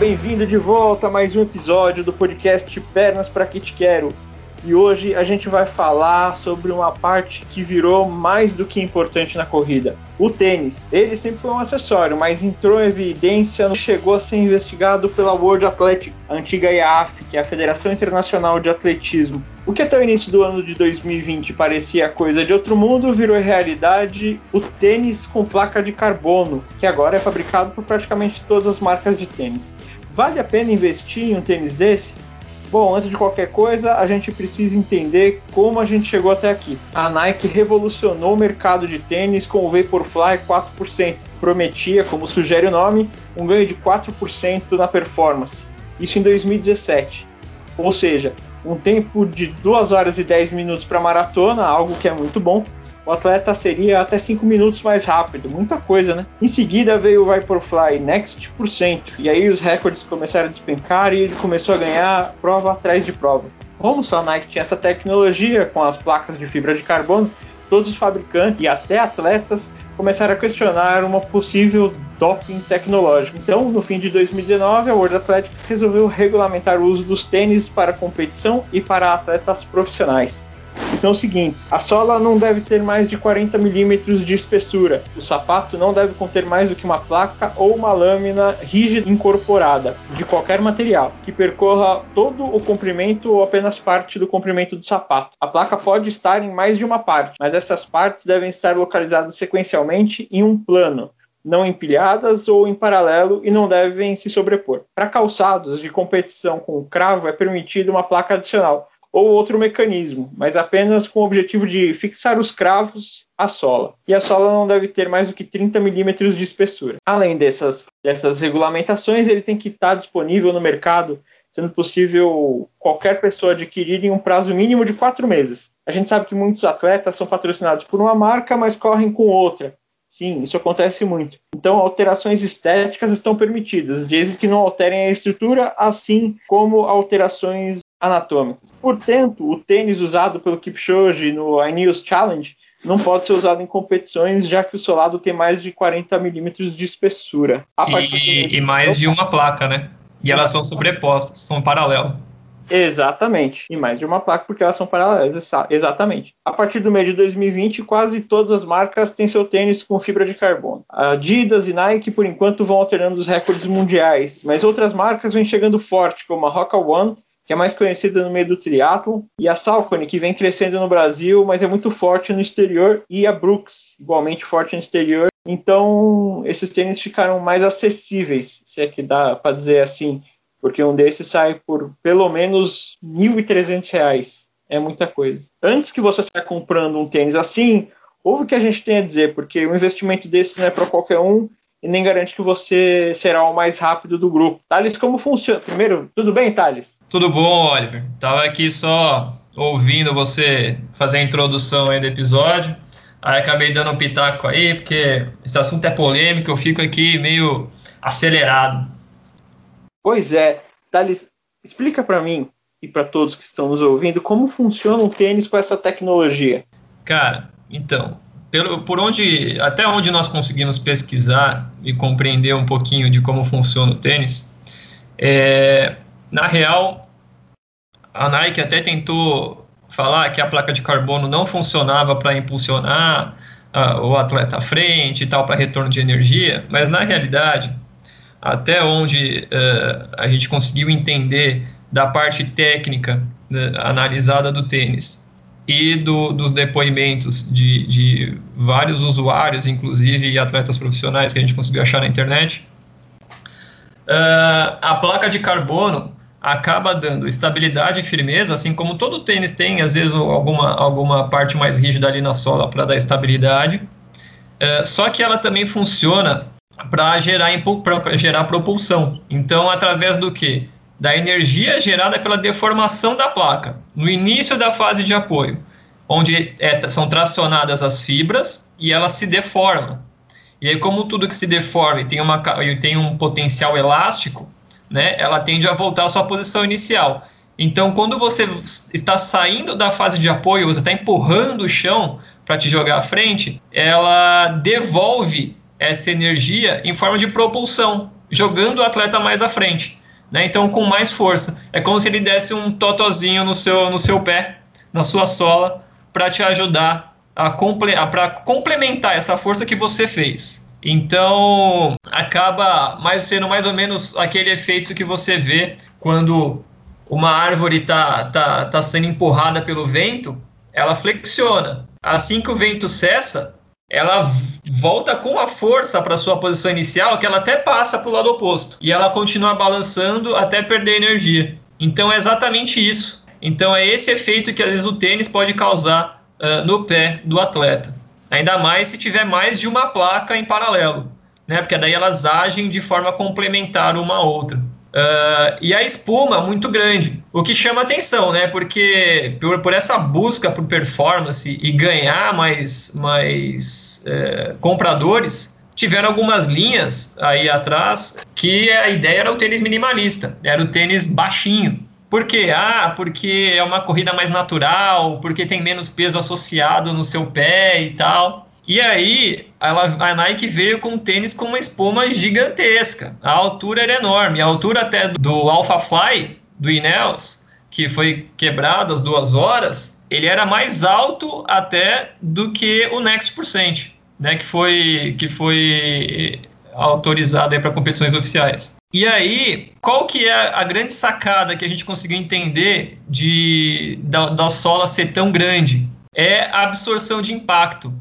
bem-vindo de volta a mais um episódio do podcast Pernas para que te quero. E hoje a gente vai falar sobre uma parte que virou mais do que importante na corrida: o tênis. Ele sempre foi um acessório, mas entrou em evidência, chegou a ser investigado pela World Athletic, a antiga IAAF, que é a Federação Internacional de Atletismo. O que até o início do ano de 2020 parecia coisa de outro mundo, virou realidade o tênis com placa de carbono, que agora é fabricado por praticamente todas as marcas de tênis. Vale a pena investir em um tênis desse? Bom, antes de qualquer coisa, a gente precisa entender como a gente chegou até aqui. A Nike revolucionou o mercado de tênis com o Vaporfly 4%. Prometia, como sugere o nome, um ganho de 4% na performance. Isso em 2017. Ou seja, um tempo de 2 horas e 10 minutos para maratona, algo que é muito bom, o atleta seria até 5 minutos mais rápido, muita coisa, né? Em seguida veio o Vaporfly Next por cento, e aí os recordes começaram a despencar e ele começou a ganhar prova atrás de prova. Como só a Nike tinha essa tecnologia com as placas de fibra de carbono, todos os fabricantes e até atletas começaram a questionar uma possível doping tecnológico. Então, no fim de 2019, a World Athletics resolveu regulamentar o uso dos tênis para competição e para atletas profissionais são os seguintes: a sola não deve ter mais de 40 milímetros de espessura, o sapato não deve conter mais do que uma placa ou uma lâmina rígida incorporada, de qualquer material, que percorra todo o comprimento ou apenas parte do comprimento do sapato. A placa pode estar em mais de uma parte, mas essas partes devem estar localizadas sequencialmente em um plano, não empilhadas ou em paralelo e não devem se sobrepor. Para calçados de competição com cravo é permitida uma placa adicional, ou outro mecanismo, mas apenas com o objetivo de fixar os cravos à sola. E a sola não deve ter mais do que 30 milímetros de espessura. Além dessas, dessas regulamentações, ele tem que estar disponível no mercado, sendo possível qualquer pessoa adquirir em um prazo mínimo de quatro meses. A gente sabe que muitos atletas são patrocinados por uma marca, mas correm com outra. Sim, isso acontece muito. Então, alterações estéticas estão permitidas, desde que não alterem a estrutura, assim como alterações anatômicas. Portanto, o tênis usado pelo Kipchoge no Ineos Challenge não pode ser usado em competições, já que o solado tem mais de 40 milímetros de espessura. E, e, mais de uma placa, né? E elas são sobrepostas, são paralelas. Exatamente. E mais de uma placa, porque elas são paralelas. Exatamente. A partir do mês de 2020, quase todas as marcas têm seu tênis com fibra de carbono. Adidas e Nike, por enquanto, vão alternando os recordes mundiais, mas outras marcas vêm chegando forte, como a Roca One que é mais conhecida no meio do triatlo, e a Salcone, que vem crescendo no Brasil, mas é muito forte no exterior, e a Brooks, igualmente forte no exterior. Então, esses tênis ficaram mais acessíveis, se é que dá para dizer assim, porque um desses sai por pelo menos R$ 1.300. É muita coisa. Antes que você saia comprando um tênis assim, ouve o que a gente tem a dizer, porque o investimento desse não é para qualquer um e nem garante que você será o mais rápido do grupo. Thales, como funciona? Primeiro, tudo bem, Thales? Tudo bom, Oliver? Tava aqui só ouvindo você fazer a introdução aí do episódio. Aí acabei dando um pitaco aí, porque esse assunto é polêmico, eu fico aqui meio acelerado. Pois é. Thales, explica para mim e para todos que estão nos ouvindo como funciona o tênis com essa tecnologia. Cara, então, pelo, por onde, até onde nós conseguimos pesquisar e compreender um pouquinho de como funciona o tênis, é, na real, a Nike até tentou falar que a placa de carbono não funcionava para impulsionar uh, o atleta à frente e tal, para retorno de energia, mas na realidade, até onde uh, a gente conseguiu entender da parte técnica né, analisada do tênis e do, dos depoimentos de, de vários usuários, inclusive atletas profissionais que a gente conseguiu achar na internet, uh, a placa de carbono acaba dando estabilidade e firmeza, assim como todo tênis tem, às vezes, alguma, alguma parte mais rígida ali na sola para dar estabilidade. É, só que ela também funciona para gerar, gerar propulsão. Então, através do que? Da energia gerada pela deformação da placa, no início da fase de apoio, onde é, são tracionadas as fibras e elas se deformam. E aí, como tudo que se deforma e tem, uma, e tem um potencial elástico, né, ela tende a voltar à sua posição inicial. Então, quando você está saindo da fase de apoio, você está empurrando o chão para te jogar à frente, ela devolve essa energia em forma de propulsão. jogando o atleta mais à frente. Né? Então, com mais força. É como se ele desse um totozinho no seu, no seu pé, na sua sola, para te ajudar a comple para complementar essa força que você fez. Então, acaba mais sendo mais ou menos aquele efeito que você vê quando uma árvore está tá, tá sendo empurrada pelo vento, ela flexiona. Assim que o vento cessa, ela volta com a força para sua posição inicial, que ela até passa para o lado oposto. E ela continua balançando até perder energia. Então é exatamente isso. Então é esse efeito que às vezes o tênis pode causar uh, no pé do atleta. Ainda mais se tiver mais de uma placa em paralelo, né? Porque daí elas agem de forma complementar uma a outra. Uh, e a espuma muito grande, o que chama atenção, né? Porque por, por essa busca por performance e ganhar mais, mais uh, compradores, tiveram algumas linhas aí atrás que a ideia era o tênis minimalista, era o tênis baixinho. Por quê? Ah, porque é uma corrida mais natural, porque tem menos peso associado no seu pé e tal. E aí, ela, a Nike veio com um tênis com uma espuma gigantesca. A altura era enorme. A altura até do Alpha Fly, do Ineos, que foi quebrado às duas horas, ele era mais alto até do que o Next Percent, né, que foi, que foi autorizado para competições oficiais. E aí, qual que é a grande sacada que a gente conseguiu entender de da, da sola ser tão grande? É a absorção de impacto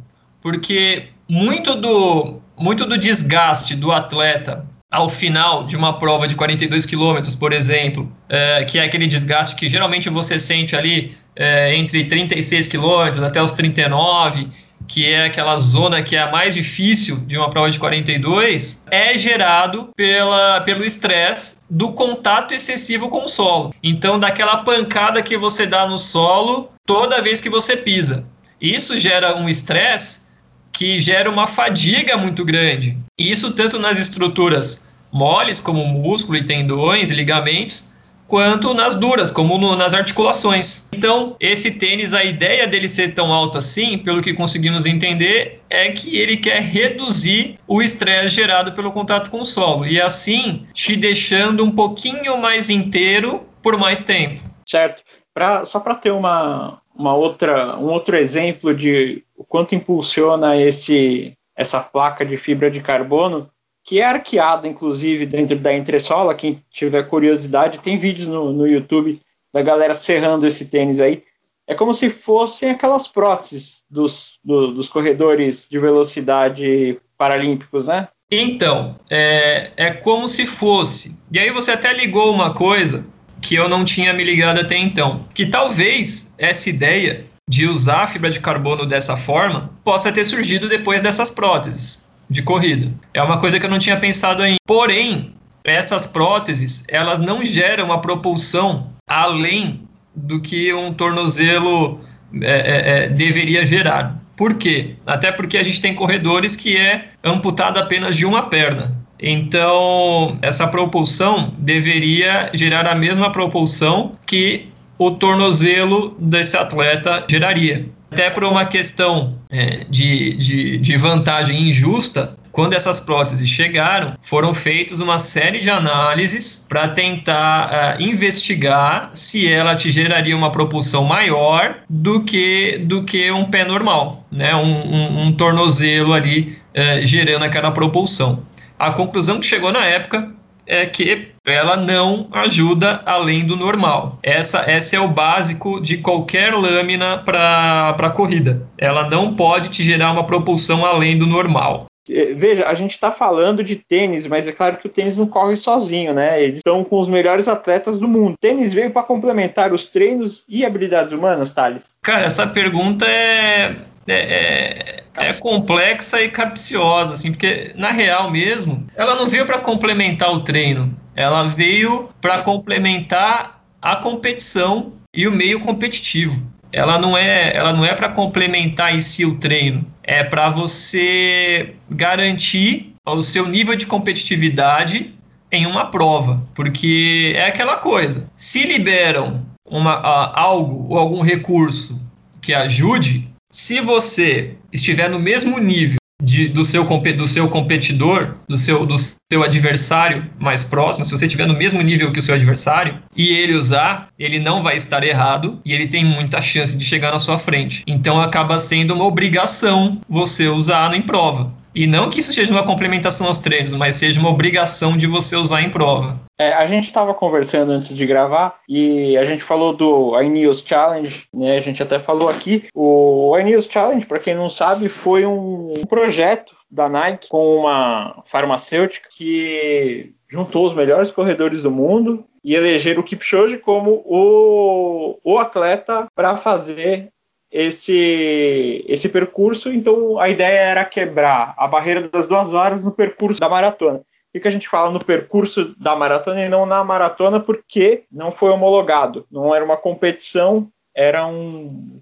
porque muito do, muito do desgaste do atleta ao final de uma prova de 42 quilômetros, por exemplo, é, que é aquele desgaste que geralmente você sente ali é, entre 36 quilômetros até os 39, que é aquela zona que é a mais difícil de uma prova de 42, é gerado pela, pelo estresse do contato excessivo com o solo. Então, daquela pancada que você dá no solo toda vez que você pisa. Isso gera um estresse que gera uma fadiga muito grande. E isso tanto nas estruturas moles, como músculo e tendões e ligamentos, quanto nas duras, como no, nas articulações. Então, esse tênis, a ideia dele ser tão alto assim, pelo que conseguimos entender, é que ele quer reduzir o estresse gerado pelo contato com o solo e assim te deixando um pouquinho mais inteiro por mais tempo. Certo. Pra, só para ter uma, uma outra, um outro exemplo de o quanto impulsiona esse, essa placa de fibra de carbono, que é arqueada, inclusive, dentro da entressola. Quem tiver curiosidade, tem vídeos no, no YouTube da galera serrando esse tênis aí. É como se fossem aquelas próteses dos, do, dos corredores de velocidade paralímpicos, né? Então, é, é como se fosse. E aí você até ligou uma coisa que eu não tinha me ligado até então. Que talvez essa ideia de usar a fibra de carbono dessa forma possa ter surgido depois dessas próteses de corrida. É uma coisa que eu não tinha pensado ainda. Porém, essas próteses, elas não geram uma propulsão além do que um tornozelo é, é, é, deveria gerar. Por quê? Até porque a gente tem corredores que é amputado apenas de uma perna. Então, essa propulsão deveria gerar a mesma propulsão que o tornozelo desse atleta geraria. Até por uma questão é, de, de, de vantagem injusta, quando essas próteses chegaram, foram feitas uma série de análises para tentar uh, investigar se ela te geraria uma propulsão maior do que, do que um pé normal, né? um, um, um tornozelo ali uh, gerando aquela propulsão. A conclusão que chegou na época é que ela não ajuda além do normal. Essa, esse é o básico de qualquer lâmina para corrida. Ela não pode te gerar uma propulsão além do normal. É, veja, a gente está falando de tênis, mas é claro que o tênis não corre sozinho, né? Eles estão com os melhores atletas do mundo. O tênis veio para complementar os treinos e habilidades humanas, Thales? Cara, essa pergunta é, é, é, é complexa e capciosa, assim, porque na real mesmo, ela não veio para complementar o treino, ela veio para complementar a competição e o meio competitivo. Ela não é, ela não é para complementar em si o treino, é para você garantir o seu nível de competitividade em uma prova, porque é aquela coisa. Se liberam uma, algo ou algum recurso que ajude, se você estiver no mesmo nível de, do, seu, do seu competidor, do seu, do seu adversário mais próximo, se você estiver no mesmo nível que o seu adversário, e ele usar, ele não vai estar errado e ele tem muita chance de chegar na sua frente. Então acaba sendo uma obrigação você usar em prova. E não que isso seja uma complementação aos treinos, mas seja uma obrigação de você usar em prova. É, a gente estava conversando antes de gravar e a gente falou do iNews Challenge, né? A gente até falou aqui. O iNews Challenge, para quem não sabe, foi um projeto da Nike com uma farmacêutica que juntou os melhores corredores do mundo e elegeram o Kipchoge como o, o atleta para fazer esse, esse percurso. Então a ideia era quebrar a barreira das duas horas no percurso da maratona. O que a gente fala no percurso da maratona e não na maratona, porque não foi homologado. Não era uma competição, era um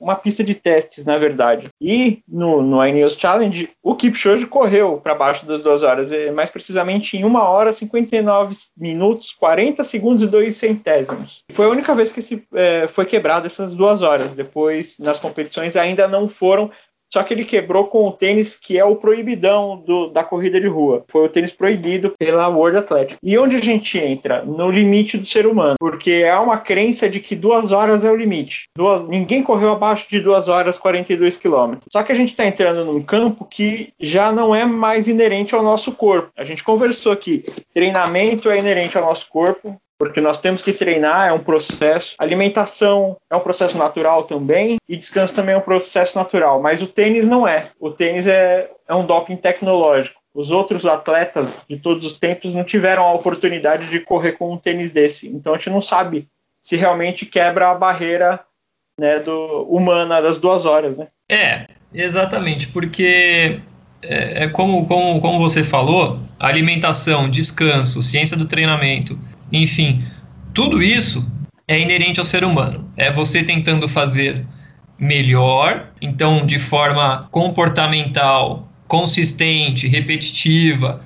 uma pista de testes, na verdade. E no, no iNews Challenge, o Kipchoge correu para baixo das duas horas, mais precisamente em 1 hora, 59 minutos, 40 segundos e 2 centésimos. Foi a única vez que se, é, foi quebrada essas duas horas. Depois, nas competições, ainda não foram só que ele quebrou com o tênis que é o proibidão do, da corrida de rua. Foi o tênis proibido pela World Athletic. E onde a gente entra? No limite do ser humano. Porque há uma crença de que duas horas é o limite. Duas, ninguém correu abaixo de duas horas 42 quilômetros. Só que a gente está entrando num campo que já não é mais inerente ao nosso corpo. A gente conversou aqui. Treinamento é inerente ao nosso corpo porque nós temos que treinar, é um processo. Alimentação é um processo natural também, e descanso também é um processo natural, mas o tênis não é. O tênis é, é um doping tecnológico. Os outros atletas de todos os tempos não tiveram a oportunidade de correr com um tênis desse. Então a gente não sabe se realmente quebra a barreira né, do, humana das duas horas. Né? É, exatamente, porque é, é como, como, como você falou, alimentação, descanso, ciência do treinamento, enfim, tudo isso é inerente ao ser humano. É você tentando fazer melhor, então de forma comportamental, consistente, repetitiva,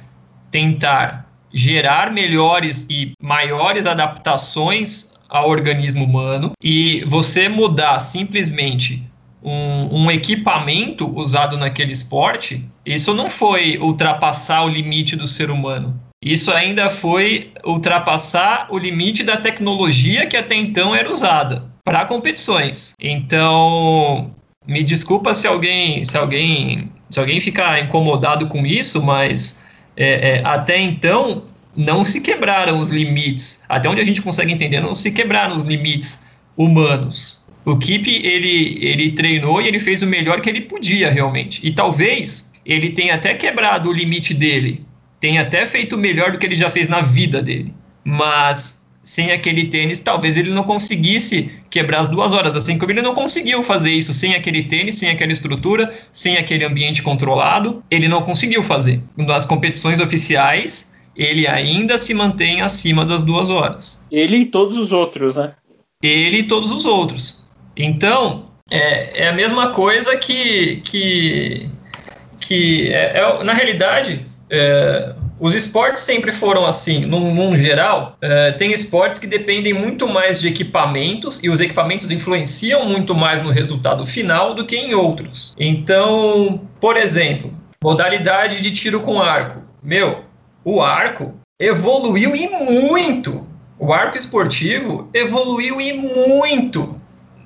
tentar gerar melhores e maiores adaptações ao organismo humano e você mudar simplesmente um, um, equipamento usado naquele esporte, isso não foi ultrapassar o limite do ser humano. Isso ainda foi ultrapassar o limite da tecnologia que até então era usada para competições. Então, me desculpa se alguém, se alguém, se alguém ficar incomodado com isso, mas é, é, até então não se quebraram os limites. Até onde a gente consegue entender, não se quebraram os limites humanos. O Kip ele, ele treinou e ele fez o melhor que ele podia realmente. E talvez ele tenha até quebrado o limite dele, tem até feito melhor do que ele já fez na vida dele. Mas sem aquele tênis, talvez ele não conseguisse quebrar as duas horas, assim como ele não conseguiu fazer isso sem aquele tênis, sem aquela estrutura, sem aquele ambiente controlado, ele não conseguiu fazer. Nas competições oficiais, ele ainda se mantém acima das duas horas. Ele e todos os outros, né? Ele e todos os outros. Então, é, é a mesma coisa que. que, que é, é, na realidade, é, os esportes sempre foram assim, num, num geral. É, tem esportes que dependem muito mais de equipamentos e os equipamentos influenciam muito mais no resultado final do que em outros. Então, por exemplo, modalidade de tiro com arco. Meu, o arco evoluiu e muito. O arco esportivo evoluiu e muito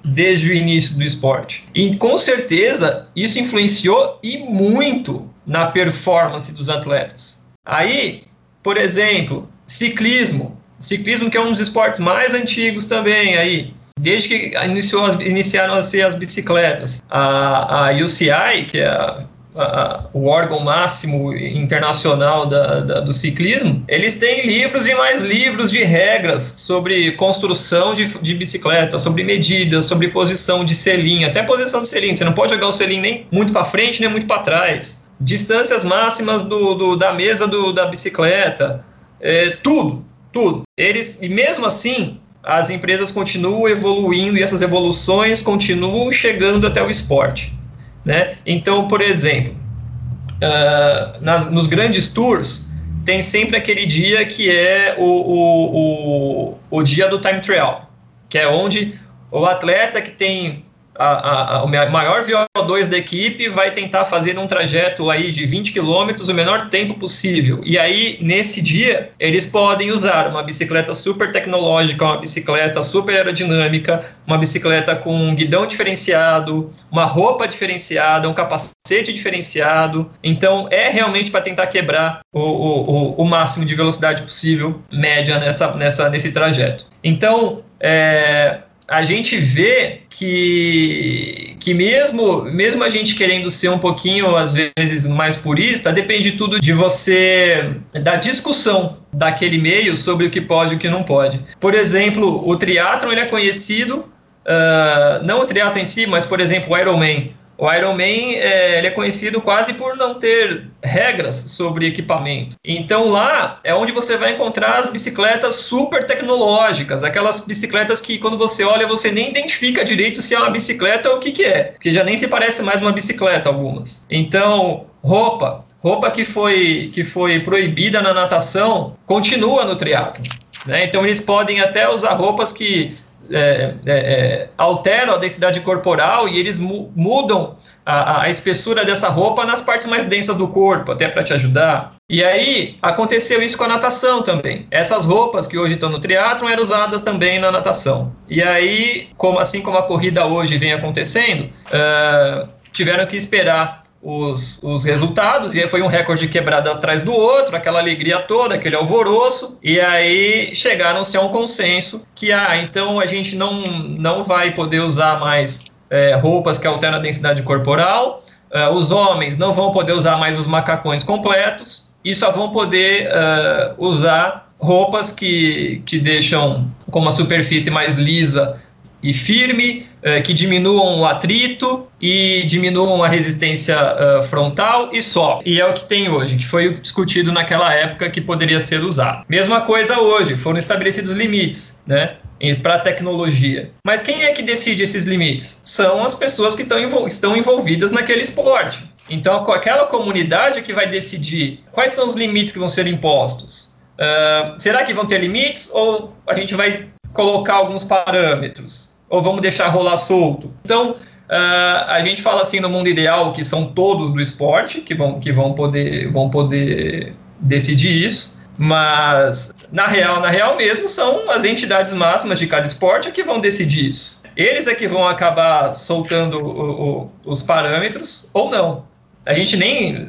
desde o início do esporte. E com certeza isso influenciou e muito na performance dos atletas. Aí, por exemplo, ciclismo. Ciclismo que é um dos esportes mais antigos também aí. Desde que iniciou, iniciaram a ser as bicicletas. A, a UCI, que é a a, o órgão máximo internacional da, da, do ciclismo, eles têm livros e mais livros de regras sobre construção de, de bicicleta, sobre medidas, sobre posição de selim, até posição de selim. Você não pode jogar o selim nem muito para frente, nem muito para trás. Distâncias máximas do, do da mesa do, da bicicleta, é, tudo, tudo. Eles, e mesmo assim, as empresas continuam evoluindo e essas evoluções continuam chegando até o esporte. Né? Então, por exemplo, uh, nas, nos grandes tours, tem sempre aquele dia que é o, o, o, o dia do time trial, que é onde o atleta que tem a, a, o maior VO2 da equipe vai tentar fazer um trajeto aí de 20 quilômetros o menor tempo possível. E aí, nesse dia, eles podem usar uma bicicleta super tecnológica, uma bicicleta super aerodinâmica, uma bicicleta com um guidão diferenciado, uma roupa diferenciada, um capacete diferenciado. Então, é realmente para tentar quebrar o, o, o, máximo de velocidade possível, média, nessa, nessa, nesse trajeto. Então, é, a gente vê que, que mesmo, mesmo a gente querendo ser um pouquinho, às vezes, mais purista, depende tudo de você, da discussão daquele meio sobre o que pode e o que não pode. Por exemplo, o triatlon ele é conhecido, uh, não o triatlon em si, mas, por exemplo, o Ironman. O Ironman é, ele é conhecido quase por não ter regras sobre equipamento. Então lá é onde você vai encontrar as bicicletas super tecnológicas, aquelas bicicletas que quando você olha você nem identifica direito se é uma bicicleta ou o que, que é, porque já nem se parece mais uma bicicleta algumas. Então roupa, roupa que foi que foi proibida na natação continua no triatlo. Né? Então eles podem até usar roupas que é, é, é, alteram a densidade corporal e eles mu mudam a, a, espessura dessa roupa nas partes mais densas do corpo, até para te ajudar. E aí aconteceu isso com a natação também. Essas roupas que hoje estão no triatlon eram usadas também na natação. E aí, como assim como a corrida hoje vem acontecendo, uh, tiveram que esperar os, os resultados, e aí foi um recorde quebrado atrás do outro, aquela alegria toda, aquele alvoroço, e aí chegaram-se a um consenso que, ah, então a gente não, não vai poder usar mais é, roupas que alteram a densidade corporal, uh, os homens não vão poder usar mais os macacões completos, e só vão poder uh, usar roupas que, que deixam com uma superfície mais lisa e firme, uh, que diminuam o atrito e diminuam a resistência uh, frontal e só. E é o que tem hoje, que foi discutido naquela época que poderia ser usado. Mesma coisa hoje, foram estabelecidos limites, né? para a tecnologia. Mas quem é que decide esses limites? São as pessoas que estão, estão envolvidas naquele esporte. Então, aquela comunidade é que vai decidir quais são os limites que vão ser impostos. Uh, será que vão ter limites ou a gente vai colocar alguns parâmetros? Ou vamos deixar rolar solto? Então, Uh, a gente fala assim no mundo ideal que são todos do esporte que vão, que vão, poder, vão poder decidir isso, mas na real, na real mesmo, são as entidades máximas de cada esporte que vão decidir isso. Eles é que vão acabar soltando o, o, os parâmetros ou não. A gente nem.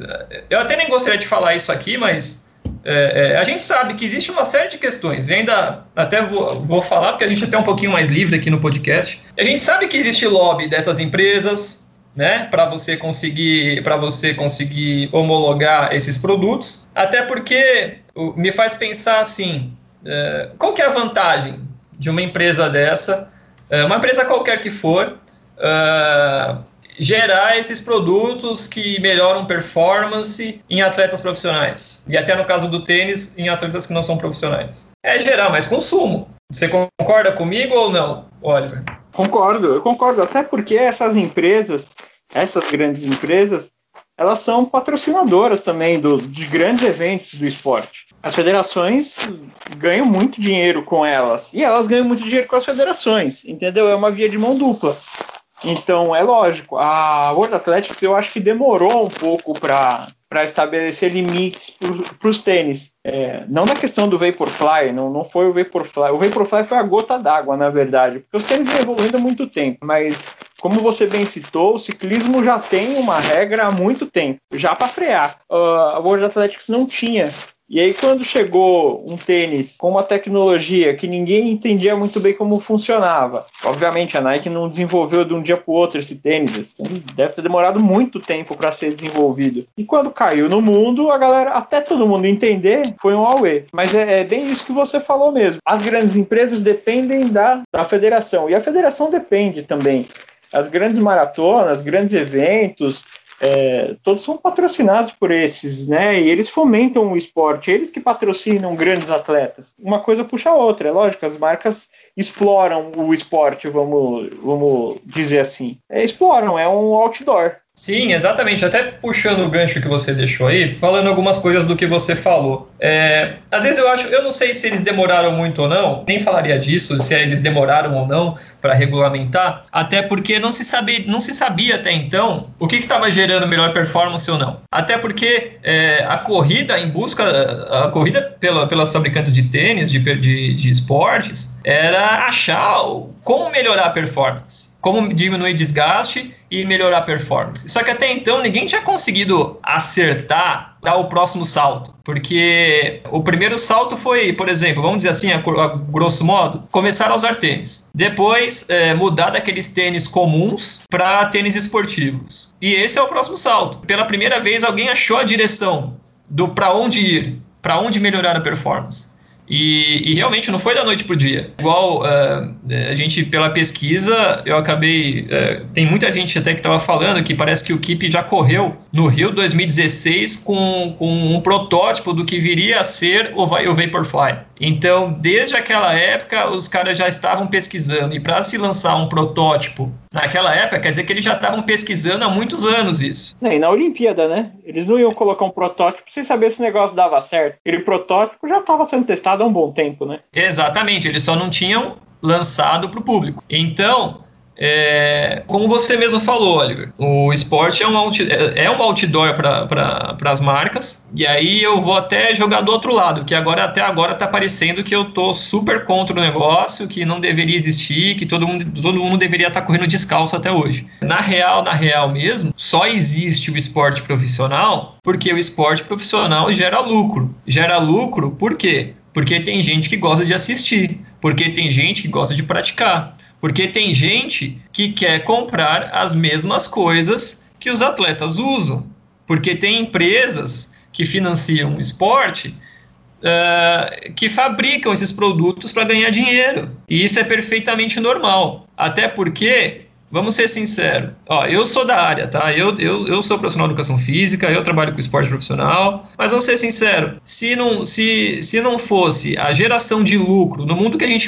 Eu até nem gostaria de falar isso aqui, mas é, é, a gente sabe que existe uma série de questões, e ainda até vou, vou falar, porque a gente é até um pouquinho mais livre aqui no podcast. A gente sabe que existe lobby dessas empresas, né, para você conseguir para você conseguir homologar esses produtos, até porque me faz pensar assim, é, qual que é a vantagem de uma empresa dessa, é, uma empresa qualquer que for, gerar esses produtos que melhoram performance em atletas profissionais. E até no caso do tênis, em atletas que não são profissionais. É gerar mais consumo. Você concorda comigo ou não, Oliver? Concordo, eu concordo. Até porque essas empresas, essas grandes empresas, elas são patrocinadoras também do, de grandes eventos do esporte. As federações ganham muito dinheiro com elas. E elas ganham muito dinheiro com as federações, entendeu? É uma via de mão dupla. Então, é lógico, a World Athletics eu acho que demorou um pouco para estabelecer limites para os tênis. É, não na questão do Vaporfly, não, não foi o Vaporfly. O Vaporfly foi a gota d'água, na verdade, porque os tênis vêm evoluindo há muito tempo, mas como você bem citou, o ciclismo já tem uma regra há muito tempo, já para frear. Uh, a World Athletics não tinha e aí, quando chegou um tênis com uma tecnologia que ninguém entendia muito bem como funcionava, obviamente a Nike não desenvolveu de um dia para o outro esse tênis, esse tênis deve ter demorado muito tempo para ser desenvolvido. E quando caiu no mundo, a galera, até todo mundo entender, foi um Huawei. Mas é, é bem isso que você falou mesmo. As grandes empresas dependem da, da federação, e a federação depende também. As grandes maratonas, grandes eventos, é, todos são patrocinados por esses, né? E eles fomentam o esporte, eles que patrocinam grandes atletas. Uma coisa puxa a outra, é lógico, as marcas exploram o esporte, vamos, vamos dizer assim. É, exploram, é um outdoor. Sim, exatamente. Até puxando o gancho que você deixou aí, falando algumas coisas do que você falou. É, às vezes eu acho, eu não sei se eles demoraram muito ou não, nem falaria disso, se eles demoraram ou não para regulamentar, até porque não se, sabia, não se sabia até então o que estava gerando melhor performance ou não. Até porque é, a corrida em busca, a corrida pela, pelas fabricantes de tênis, de, de, de esportes, era achar como melhorar a performance como diminuir desgaste e melhorar a performance. Só que até então ninguém tinha conseguido acertar dar o próximo salto, porque o primeiro salto foi, por exemplo, vamos dizer assim, a, a grosso modo, começar a usar tênis, depois é, mudar daqueles tênis comuns para tênis esportivos. E esse é o próximo salto. Pela primeira vez alguém achou a direção do para onde ir, para onde melhorar a performance. E, e, realmente não foi da noite pro dia. Igual uh, a gente, pela pesquisa, eu acabei. Uh, tem muita gente até que estava falando que parece que o Kip já correu no Rio 2016 com, com um protótipo do que viria a ser o, o Vaporfly. Então, desde aquela época, os caras já estavam pesquisando. E para se lançar um protótipo naquela época, quer dizer que eles já estavam pesquisando há muitos anos isso. É, e na Olimpíada, né? Eles não iam colocar um protótipo sem saber se o negócio dava certo. Aquele protótipo já estava sendo testado há um bom tempo, né? Exatamente, eles só não tinham lançado para o público. Então, é, como você mesmo falou, Oliver, o esporte é um, out, é, é um outdoor para as marcas, e aí eu vou até jogar do outro lado, que agora até agora está parecendo que eu tô super contra o negócio, que não deveria existir, que todo mundo, todo mundo deveria estar tá correndo descalço até hoje. Na real, na real mesmo, só existe o esporte profissional porque o esporte profissional gera lucro. Gera lucro por quê? Porque tem gente que gosta de assistir, porque tem gente que gosta de praticar porque tem gente que quer comprar as mesmas coisas que os atletas usam. Porque tem empresas que financiam o esporte uh, que fabricam esses produtos para ganhar dinheiro. E isso é perfeitamente normal. Até porque Vamos ser sinceros. Ó, eu sou da área, tá? Eu, eu, eu sou profissional de educação física, eu trabalho com esporte profissional, mas vamos ser sinceros, se não, se, se não fosse a geração de lucro no mundo que a gente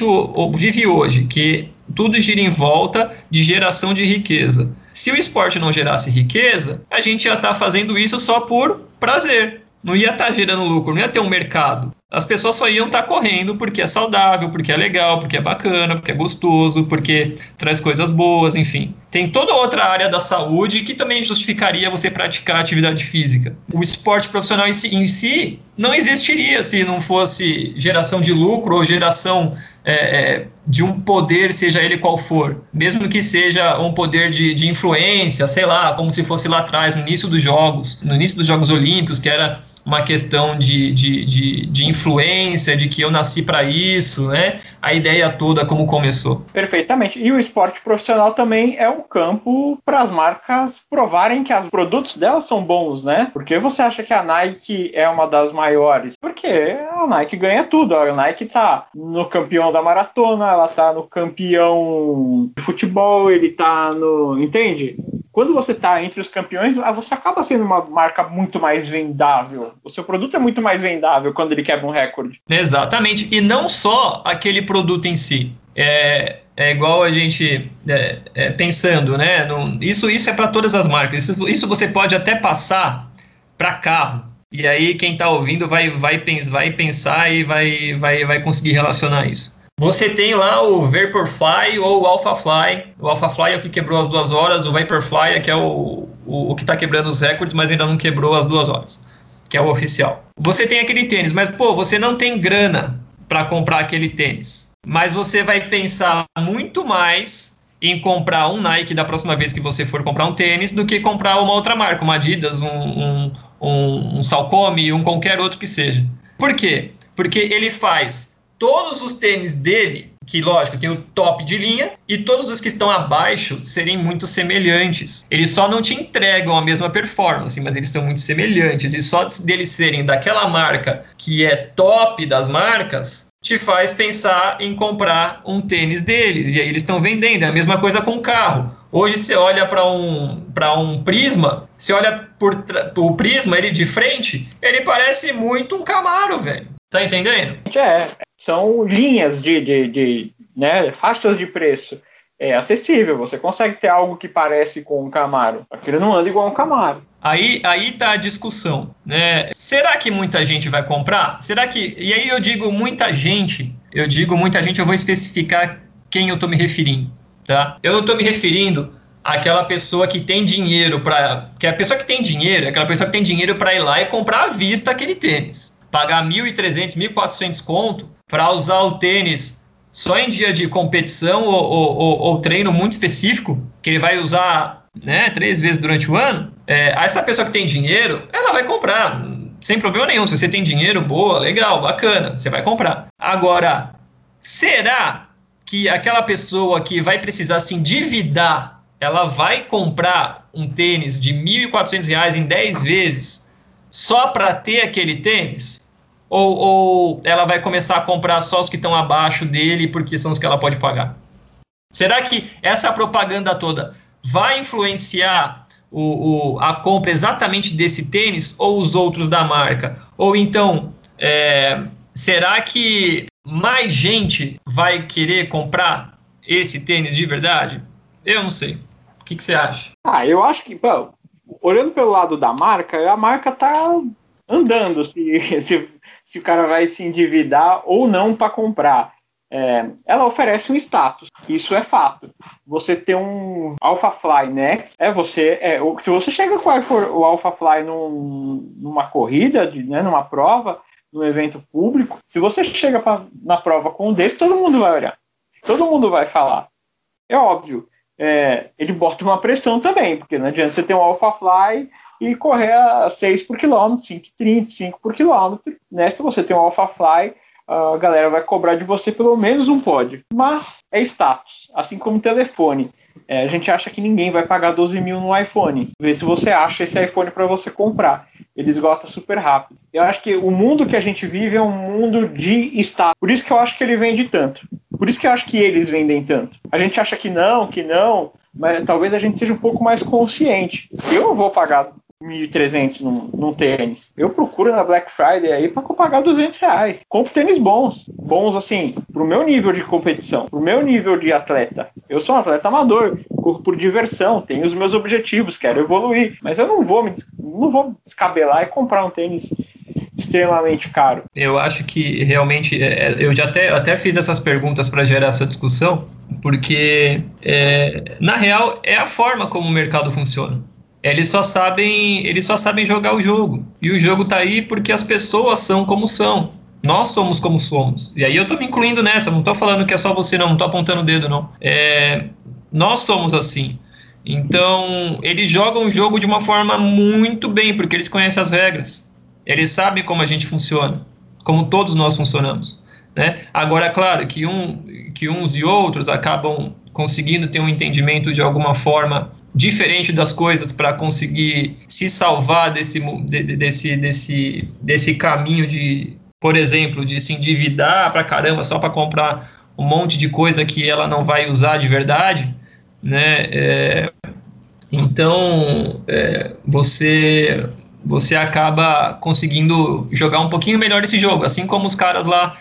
vive hoje, que tudo gira em volta de geração de riqueza. Se o esporte não gerasse riqueza, a gente ia estar tá fazendo isso só por prazer. Não ia estar tá gerando lucro, não ia ter um mercado as pessoas só iam estar tá correndo porque é saudável, porque é legal, porque é bacana, porque é gostoso, porque traz coisas boas, enfim. Tem toda outra área da saúde que também justificaria você praticar atividade física. O esporte profissional em si, em si não existiria se não fosse geração de lucro ou geração é, é, de um poder, seja ele qual for. Mesmo que seja um poder de, de influência, sei lá, como se fosse lá atrás, no início dos Jogos, no início dos Jogos Olímpicos, que era uma questão de, de, de, de influência, de que eu nasci para isso, né? A ideia toda como começou. Perfeitamente. E o esporte profissional também é um campo para as marcas provarem que os produtos delas são bons, né? Porque você acha que a Nike é uma das maiores? Porque a Nike ganha tudo. A Nike tá no campeão da maratona, ela tá no campeão de futebol, ele tá no. Entende? Quando você está entre os campeões, ah, você acaba sendo uma marca muito mais vendável. O seu produto é muito mais vendável quando ele quebra um recorde. Exatamente. E não só aquele produto em si. É, é igual a gente é, é, pensando, né? No, isso, isso é para todas as marcas. Isso, isso você pode até passar para carro. E aí quem está ouvindo vai, vai, vai pensar e vai, vai, vai conseguir relacionar isso. Você tem lá o Vaporfly ou o AlphaFly. O AlphaFly é o que quebrou as duas horas, o Vaporfly é que é o, o, o que está quebrando os recordes, mas ainda não quebrou as duas horas, que é o oficial. Você tem aquele tênis, mas pô, você não tem grana para comprar aquele tênis. Mas você vai pensar muito mais em comprar um Nike da próxima vez que você for comprar um tênis do que comprar uma outra marca, uma Adidas, um, um, um, um Salcome, um qualquer outro que seja. Por quê? Porque ele faz todos os tênis dele, que lógico tem o top de linha, e todos os que estão abaixo serem muito semelhantes. Eles só não te entregam a mesma performance, mas eles são muito semelhantes. E só deles serem daquela marca que é top das marcas, te faz pensar em comprar um tênis deles. E aí eles estão vendendo. É a mesma coisa com o carro. Hoje você olha para um, um Prisma, você olha por o Prisma, ele de frente, ele parece muito um Camaro, velho. Tá entendendo? É, são linhas de, de, de né, faixas de preço. é acessível. Você consegue ter algo que parece com um Camaro. Aquele não anda igual um Camaro. Aí, aí tá a discussão, né? Será que muita gente vai comprar? Será que. E aí eu digo muita gente, eu digo muita gente, eu vou especificar quem eu estou me referindo, tá? Eu não estou me referindo àquela pessoa que tem dinheiro para. Que a pessoa que tem dinheiro, é aquela pessoa que tem dinheiro para ir lá e comprar à vista aquele tênis. Pagar 1.300, 1.400 conto para usar o tênis só em dia de competição ou, ou, ou, treino muito específico, que ele vai usar né, três vezes durante o ano, é, essa pessoa que tem dinheiro, ela vai comprar, sem problema nenhum. Se você tem dinheiro, boa, legal, bacana, você vai comprar. Agora, será que aquela pessoa que vai precisar se endividar, ela vai comprar um tênis de R$ 1.400 em 10 vezes só para ter aquele tênis? Ou, ou ela vai começar a comprar só os que estão abaixo dele porque são os que ela pode pagar? Será que essa propaganda toda vai influenciar o, o, a compra exatamente desse tênis ou os outros da marca? Ou então, é, será que mais gente vai querer comprar esse tênis de verdade? Eu não sei. O que, que você acha? Ah, eu acho que, bom, olhando pelo lado da marca, a marca tá andando se, se, se o cara vai se endividar ou não para comprar. É, ela oferece um status, isso é fato. Você ter um Alpha Fly Next, é você, é, se você chega com o Alpha Fly num, numa corrida, de, né, numa prova, num evento público, se você chega pra, na prova com um desse, todo mundo vai olhar, todo mundo vai falar. É óbvio, é, ele bota uma pressão também, porque não adianta você ter um Alpha Fly e correr a 6 por quilômetro, 5,30, 5 por quilômetro. Né? Se você tem um Alpha Fly, a galera vai cobrar de você pelo menos um pódio. Mas é status, assim como telefone. É, a gente acha que ninguém vai pagar 12 mil no iPhone. Vê se você acha esse iPhone para você comprar. Ele esgota super rápido. Eu acho que o mundo que a gente vive é um mundo de status. Por isso que eu acho que ele vende tanto. Por isso que eu acho que eles vendem tanto. A gente acha que não, que não, mas talvez a gente seja um pouco mais consciente. Eu vou pagar 1.300 num, tênis. Eu procuro na Black Friday aí para pagar 200 reais. Compro tênis bons. Bons, assim, pro meu nível de competição, pro meu nível de atleta. Eu sou um atleta amador, corro por diversão, tenho os meus objetivos, quero evoluir. Mas eu não vou me não vou descabelar e comprar um tênis extremamente caro. Eu acho que realmente é, é eu já até, até fiz essas perguntas para gerar essa discussão, porque é, na real é a forma como o mercado funciona. Eles só sabem, eles só sabem jogar o jogo. E o jogo tá aí porque as pessoas são como são. Nós somos como somos. E aí eu tô me incluindo nessa, não tô falando que é só você não, não tô apontando o dedo não. É, nós somos assim. Então, eles jogam o jogo de uma forma muito bem, porque eles conhecem as regras. Eles sabem como a gente funciona, como todos nós funcionamos. Né? Agora, claro que, um, que uns e outros acabam conseguindo ter um entendimento de alguma forma diferente das coisas para conseguir se salvar desse, de, desse, desse, desse caminho de, por exemplo, de se endividar para caramba só para comprar um monte de coisa que ela não vai usar de verdade, né? É, então é, você você acaba conseguindo jogar um pouquinho melhor esse jogo, assim como os caras lá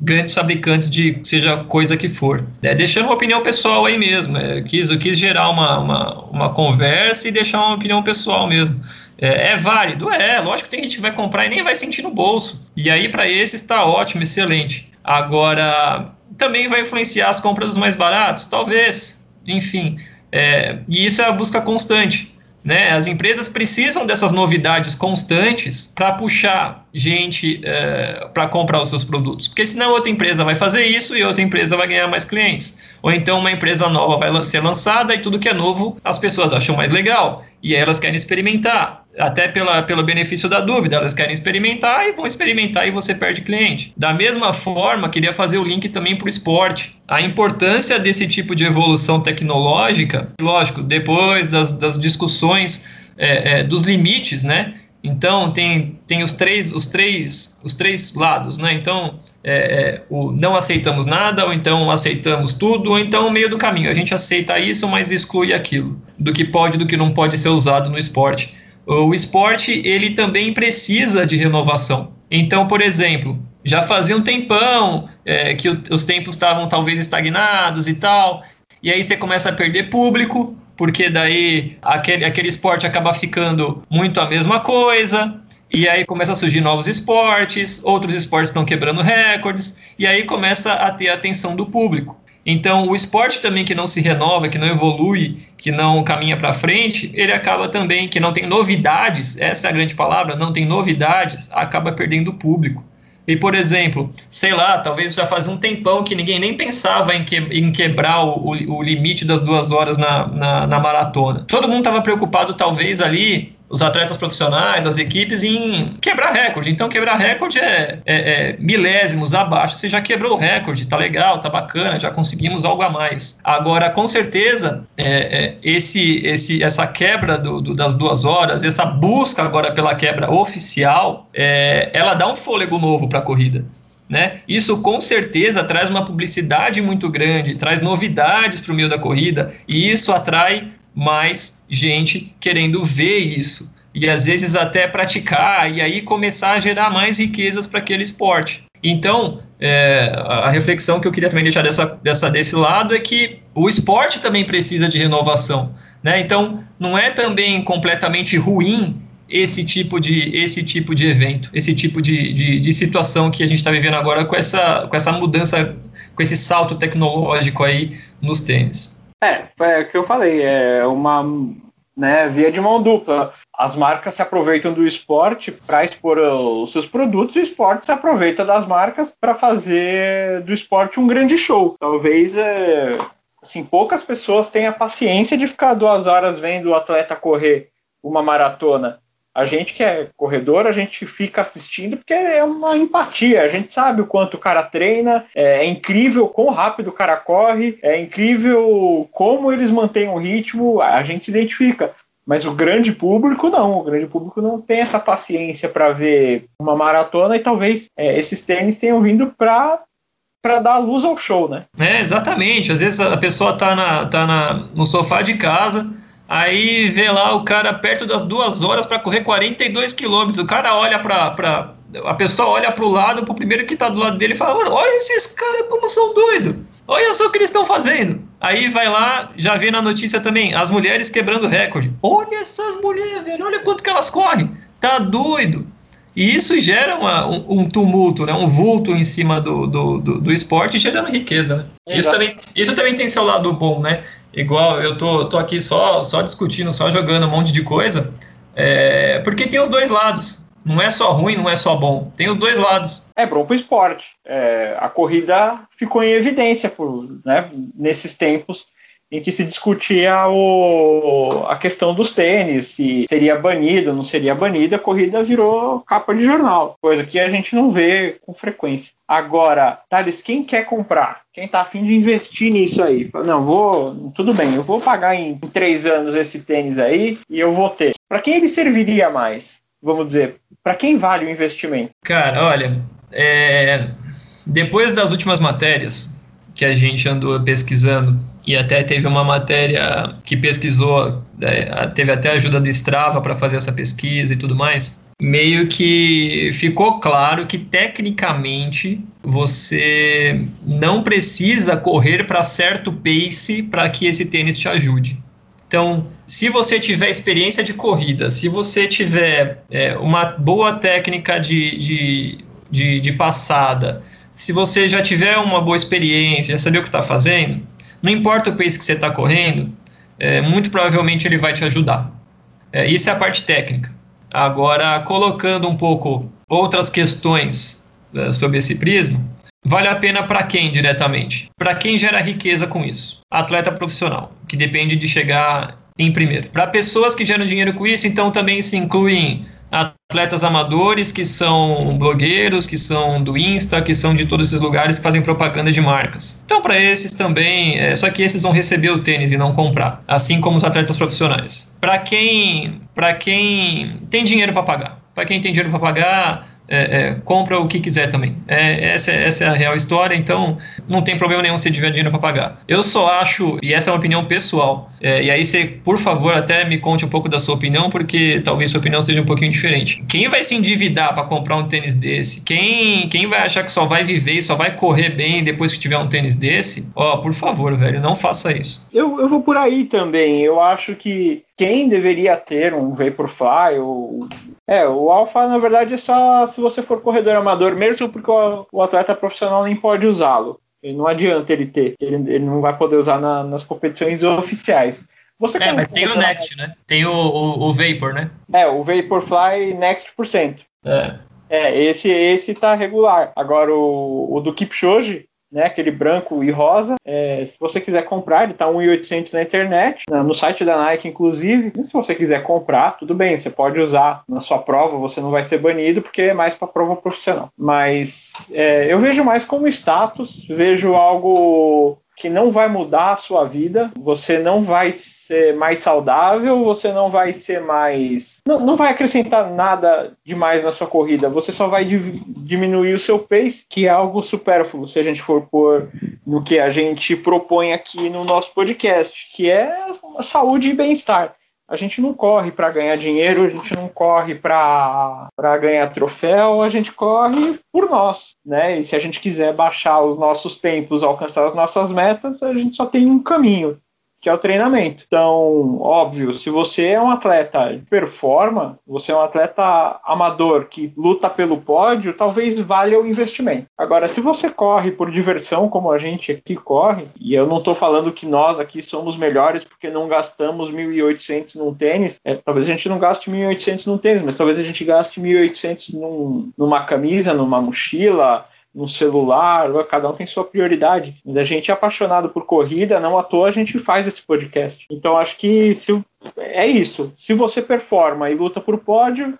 grandes fabricantes de seja coisa que for. É, deixando uma opinião pessoal aí mesmo. É, quis, eu quis gerar uma, uma, uma conversa e deixar uma opinião pessoal mesmo. É, é, válido? É, lógico que tem gente que vai comprar e nem vai sentir no bolso. E aí, para esse, está ótimo, excelente. Agora, também vai influenciar as compras dos mais baratos? Talvez. Enfim. É, e isso é a busca constante. Né? As empresas precisam dessas novidades constantes para puxar gente é, para comprar os seus produtos, porque senão outra empresa vai fazer isso e outra empresa vai ganhar mais clientes. Ou então uma empresa nova vai ser lançada e tudo que é novo as pessoas acham mais legal e elas querem experimentar até pela, pelo benefício da dúvida, elas querem experimentar e vão experimentar e você perde cliente. Da mesma forma, queria fazer o link também para o esporte. A importância desse tipo de evolução tecnológica, lógico, depois das, das discussões é, é, dos limites, né? Então tem, tem os três os três os três lados, né? Então é, é, o não aceitamos nada, ou então aceitamos tudo, ou então o meio do caminho. A gente aceita isso, mas exclui aquilo do que pode, do que não pode ser usado no esporte o esporte ele também precisa de renovação. Então, por exemplo, já fazia um tempão é, que os tempos estavam talvez estagnados e tal, e aí você começa a perder público, porque daí aquele, aquele esporte acaba ficando muito a mesma coisa, e aí começa a surgir novos esportes, outros esportes estão quebrando recordes, e aí começa a ter a atenção do público. Então, o esporte também que não se renova, que não evolui, que não caminha para frente, ele acaba também, que não tem novidades, essa é a grande palavra, não tem novidades, acaba perdendo público. E, por exemplo, sei lá, talvez já fazia um tempão que ninguém nem pensava em, que, em quebrar o, o, o, limite das duas horas na, na, na maratona. Todo mundo estava preocupado, talvez, ali os atletas profissionais, as equipes, em quebrar recorde. Então, quebrar recorde é, é, é, milésimos abaixo. Você já quebrou o recorde, tá legal, tá bacana, já conseguimos algo a mais. Agora, com certeza, é, é esse, esse, essa quebra do, do, das duas horas, essa busca agora pela quebra oficial, é, ela dá um fôlego novo para a corrida. Né? Isso com certeza traz uma publicidade muito grande, traz novidades para o meio da corrida e isso atrai mais gente querendo ver isso e às vezes até praticar e aí começar a gerar mais riquezas para aquele esporte. Então, é, a reflexão que eu queria também deixar dessa, dessa, desse lado é que o esporte também precisa de renovação. Né? Então, não é também completamente ruim esse tipo de, esse tipo de evento, esse tipo de, de, de situação que a gente está vivendo agora com essa, com essa mudança, com esse salto tecnológico aí nos tênis. É, é o que eu falei, é uma né, via de mão dupla. As marcas se aproveitam do esporte para expor os seus produtos e o esporte se aproveita das marcas para fazer do esporte um grande show. Talvez é, assim, poucas pessoas tenham a paciência de ficar duas horas vendo o atleta correr uma maratona a gente que é corredor, a gente fica assistindo porque é uma empatia. A gente sabe o quanto o cara treina, é, é incrível quão rápido o cara corre, é incrível como eles mantêm o ritmo, a gente se identifica. Mas o grande público não, o grande público não tem essa paciência para ver uma maratona e talvez é, esses tênis tenham vindo para para dar luz ao show, né? É, exatamente. Às vezes a pessoa tá, na, tá na, no sofá de casa, Aí vê lá o cara perto das duas horas para correr 42 quilômetros. O cara olha para. A pessoa olha para o lado, para o primeiro que está do lado dele e fala: Mano, olha esses caras como são doidos. Olha só o que eles estão fazendo. Aí vai lá, já vê na notícia também: as mulheres quebrando recorde. Olha essas mulheres, velho, olha quanto que elas correm. Tá doido. E isso gera uma, um, um, tumulto, né? um vulto em cima do, do, do, do esporte, gerando riqueza. Né? Isso, também, isso também tem seu lado bom, né? Igual eu tô, tô aqui só, só discutindo, só jogando um monte de coisa, é, porque tem os dois lados. Não é só ruim, não é só bom. Tem os dois lados. É bom para o esporte. É, a corrida ficou em evidência por, né, nesses tempos em que se discutia o, a questão dos tênis, se seria banido não seria banido, a corrida virou capa de jornal, coisa que a gente não vê com frequência. Agora, Thales, quem quer comprar? Quem tá afim de investir nisso aí? Não, vou. Tudo bem, eu vou pagar em, em três anos esse tênis aí e eu vou ter. Para quem ele serviria mais? Vamos dizer, para quem vale o investimento? Cara, olha, é... depois das últimas matérias que a gente andou pesquisando e até teve uma matéria que pesquisou, é, teve até ajuda do Strava para fazer essa pesquisa e tudo mais. Meio que ficou claro que tecnicamente você não precisa correr para certo pace para que esse tênis te ajude. Então, se você tiver experiência de corrida, se você tiver é, uma boa técnica de, de, de, de passada, se você já tiver uma boa experiência, já saber o que está fazendo, não importa o pace que você está correndo, é, muito provavelmente ele vai te ajudar. É, isso é a parte técnica. Agora, colocando um pouco outras questões é, sobre esse prisma, vale a pena para quem diretamente? Para quem gera riqueza com isso? Atleta profissional, que depende de chegar em primeiro. Para pessoas que geram dinheiro com isso, então também se incluem atletas amadores que são blogueiros, que são do Insta, que são de todos esses lugares que fazem propaganda de marcas. Então, para esses também, é, só que esses vão receber o tênis e não comprar, assim como os atletas profissionais. Para quem, para quem tem dinheiro para pagar, para quem tem dinheiro para pagar, é, é, compra o que quiser também. É, essa, essa, é a real história, então não tem problema nenhum se tiver dinheiro para pagar. Eu só acho, e essa é uma opinião pessoal, é, e aí você, por favor, até me conte um pouco da sua opinião, porque talvez sua opinião seja um pouquinho diferente. Quem vai se endividar para comprar um tênis desse? Quem, quem vai achar que só vai viver e só vai correr bem depois que tiver um tênis desse? Ó, oh, por favor, velho, não faça isso. Eu, eu vou por aí também. Eu acho que quem deveria ter um Vaporfly ou é, o Alpha na verdade é só se você for corredor amador mesmo porque o, o atleta profissional nem pode usá-lo. Não adianta ele ter, ele, ele não vai poder usar na, nas competições oficiais. Você é, mas tem o Next, né? Tem o, o, o, Vapor, né? É, o Vaporfly Next por cento. É. É, esse, esse tá regular. Agora o, o do Kipchoge, né, aquele branco e rosa. É, se você quiser comprar, ele está 1.800 na internet, no site da Nike, inclusive. E se você quiser comprar, tudo bem, você pode usar na sua prova, você não vai ser banido, porque é mais para prova profissional. Mas é, eu vejo mais como status, vejo algo que não vai mudar a sua vida, você não vai ser mais saudável, você não vai ser mais. Não, não vai acrescentar nada demais na sua corrida, você só vai diminuir o seu pace, que é algo supérfluo, se a gente for por no que a gente propõe aqui no nosso podcast, que é saúde e bem-estar. A gente não corre para ganhar dinheiro, a gente não corre para ganhar troféu, a gente corre por nós, né? E se a gente quiser baixar os nossos tempos, alcançar as nossas metas, a gente só tem um caminho, que é o treinamento. Então, óbvio, se você é um atleta de performa, você é um atleta amador que luta pelo pódio, talvez valha o investimento. Agora, se você corre por diversão, como a gente aqui corre, e eu não estou falando que nós aqui somos melhores porque não gastamos 1.800 num tênis, é, talvez a gente não gaste 1.800 num tênis, mas talvez a gente gaste 1.800 num, numa camisa, numa mochila, no celular, cada um tem sua prioridade. Mas a gente é apaixonado por corrida, não à toa a gente faz esse podcast. Então acho que se, é isso. Se você performa e luta por pódio,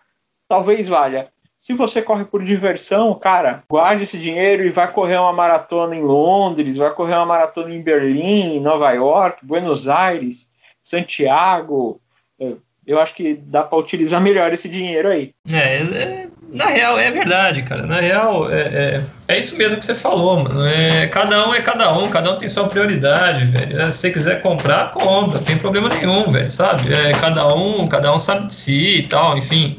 talvez valha. Se você corre por diversão, cara, guarde esse dinheiro e vai correr uma maratona em Londres, vai correr uma maratona em Berlim, Nova York, Buenos Aires, Santiago. Eu acho que dá para utilizar melhor esse dinheiro aí. É, é na real, é verdade, cara. Na real, é, é, é, isso mesmo que você falou, mano. É, cada um é cada um, cada um tem sua prioridade, velho. É, se você quiser comprar, compra, não tem problema nenhum, velho, sabe? É, cada um, cada um sabe de si e tal, enfim.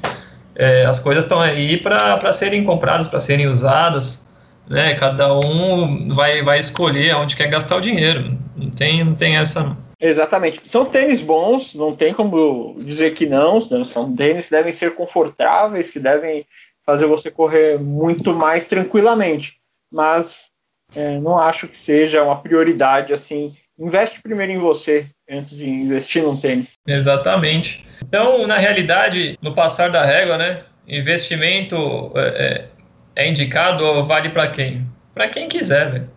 É, as coisas estão aí para serem compradas, para serem usadas, né? Cada um vai, vai escolher onde quer gastar o dinheiro. Não tem, não tem essa. Exatamente. São tênis bons, não tem como dizer que não. São tênis que devem ser confortáveis, que devem fazer você correr muito mais tranquilamente. Mas é, não acho que seja uma prioridade assim. Investe primeiro em você antes de investir num tênis. Exatamente. Então, na realidade, no passar da régua, né? Investimento é, é, é indicado vale para quem? Para quem quiser, velho.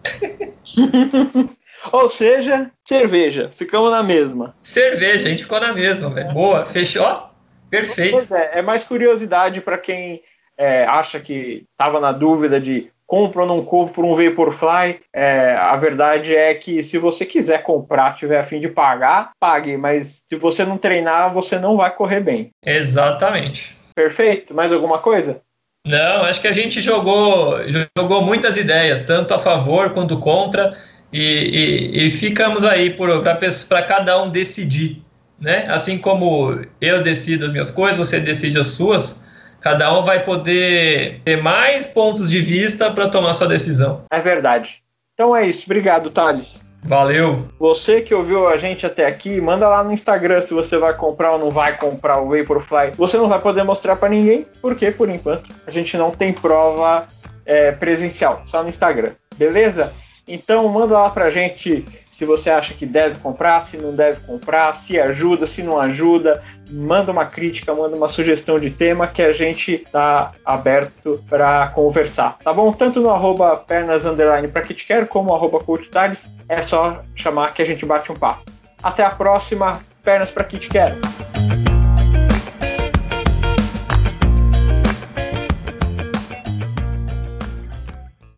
Ou seja, cerveja. Ficamos na mesma. Cerveja, a gente ficou na mesma, velho. Boa, fechou? Perfeito. Pois é, é mais curiosidade para quem é, acha que estava na dúvida de compra ou não compra um Vaporfly. É, a verdade é que se você quiser comprar, tiver a fim de pagar, pague. Mas se você não treinar, você não vai correr bem. Exatamente. Perfeito. Mais alguma coisa? Não, acho que a gente jogou, jogou muitas ideias, tanto a favor quanto contra, e, e, e ficamos aí para cada um decidir. Né? Assim como eu decido as minhas coisas, você decide as suas, Cada um vai poder ter mais pontos de vista para tomar sua decisão. É verdade. Então é isso. Obrigado, Thales. Valeu. Você que ouviu a gente até aqui, manda lá no Instagram se você vai comprar ou não vai comprar o Vaporfly. Você não vai poder mostrar para ninguém, porque por enquanto a gente não tem prova é, presencial, só no Instagram. Beleza? Então manda lá pra gente se você acha que deve comprar, se não deve comprar, se ajuda, se não ajuda, manda uma crítica, manda uma sugestão de tema que a gente tá aberto para conversar, tá bom? Tanto no arroba pernas underline pra que te quero, como arroba coach é só chamar que a gente bate um papo. Até a próxima, pernas pra que te quero.